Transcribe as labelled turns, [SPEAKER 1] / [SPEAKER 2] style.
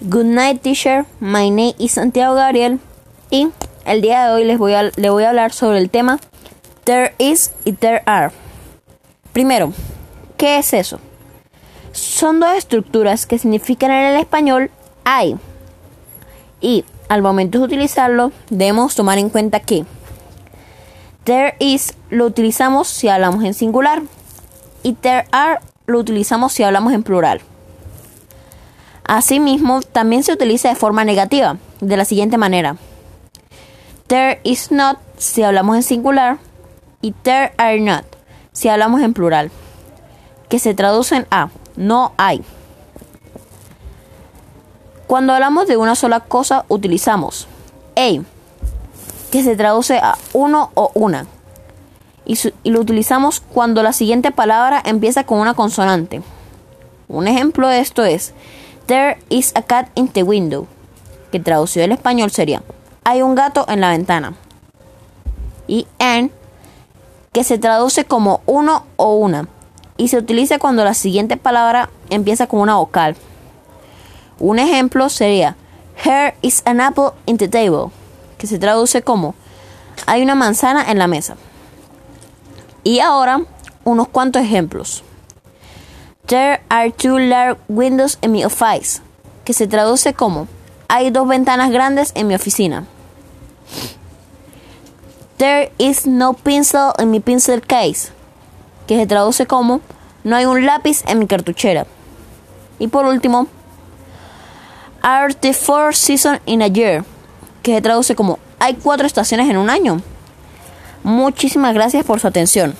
[SPEAKER 1] Good night, teacher. My name is Santiago Gabriel. Y el día de hoy les voy a, le voy a hablar sobre el tema There is y there are. Primero, ¿qué es eso? Son dos estructuras que significan en el español hay. Y al momento de utilizarlo, debemos tomar en cuenta que there is lo utilizamos si hablamos en singular y there are lo utilizamos si hablamos en plural. Asimismo, también se utiliza de forma negativa, de la siguiente manera. There is not si hablamos en singular y there are not si hablamos en plural, que se traducen a no hay. Cuando hablamos de una sola cosa utilizamos a, que se traduce a uno o una, y, y lo utilizamos cuando la siguiente palabra empieza con una consonante. Un ejemplo de esto es There is a cat in the window, que traducido al español sería Hay un gato en la ventana. Y an, que se traduce como uno o una, y se utiliza cuando la siguiente palabra empieza con una vocal. Un ejemplo sería Here is an apple in the table, que se traduce como Hay una manzana en la mesa. Y ahora, unos cuantos ejemplos. There are two large windows in my office, que se traduce como Hay dos ventanas grandes en mi oficina. There is no pencil in my pencil case, que se traduce como No hay un lápiz en mi cartuchera. Y por último, Are the four seasons in a year, que se traduce como Hay cuatro estaciones en un año. Muchísimas gracias por su atención.